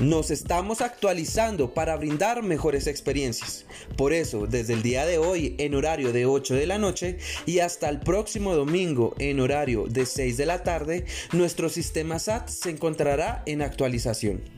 Nos estamos actualizando para brindar mejores experiencias. Por eso, desde el día de hoy en horario de 8 de la noche y hasta el próximo domingo en horario de 6 de la tarde, nuestro sistema SAT se encontrará en actualización.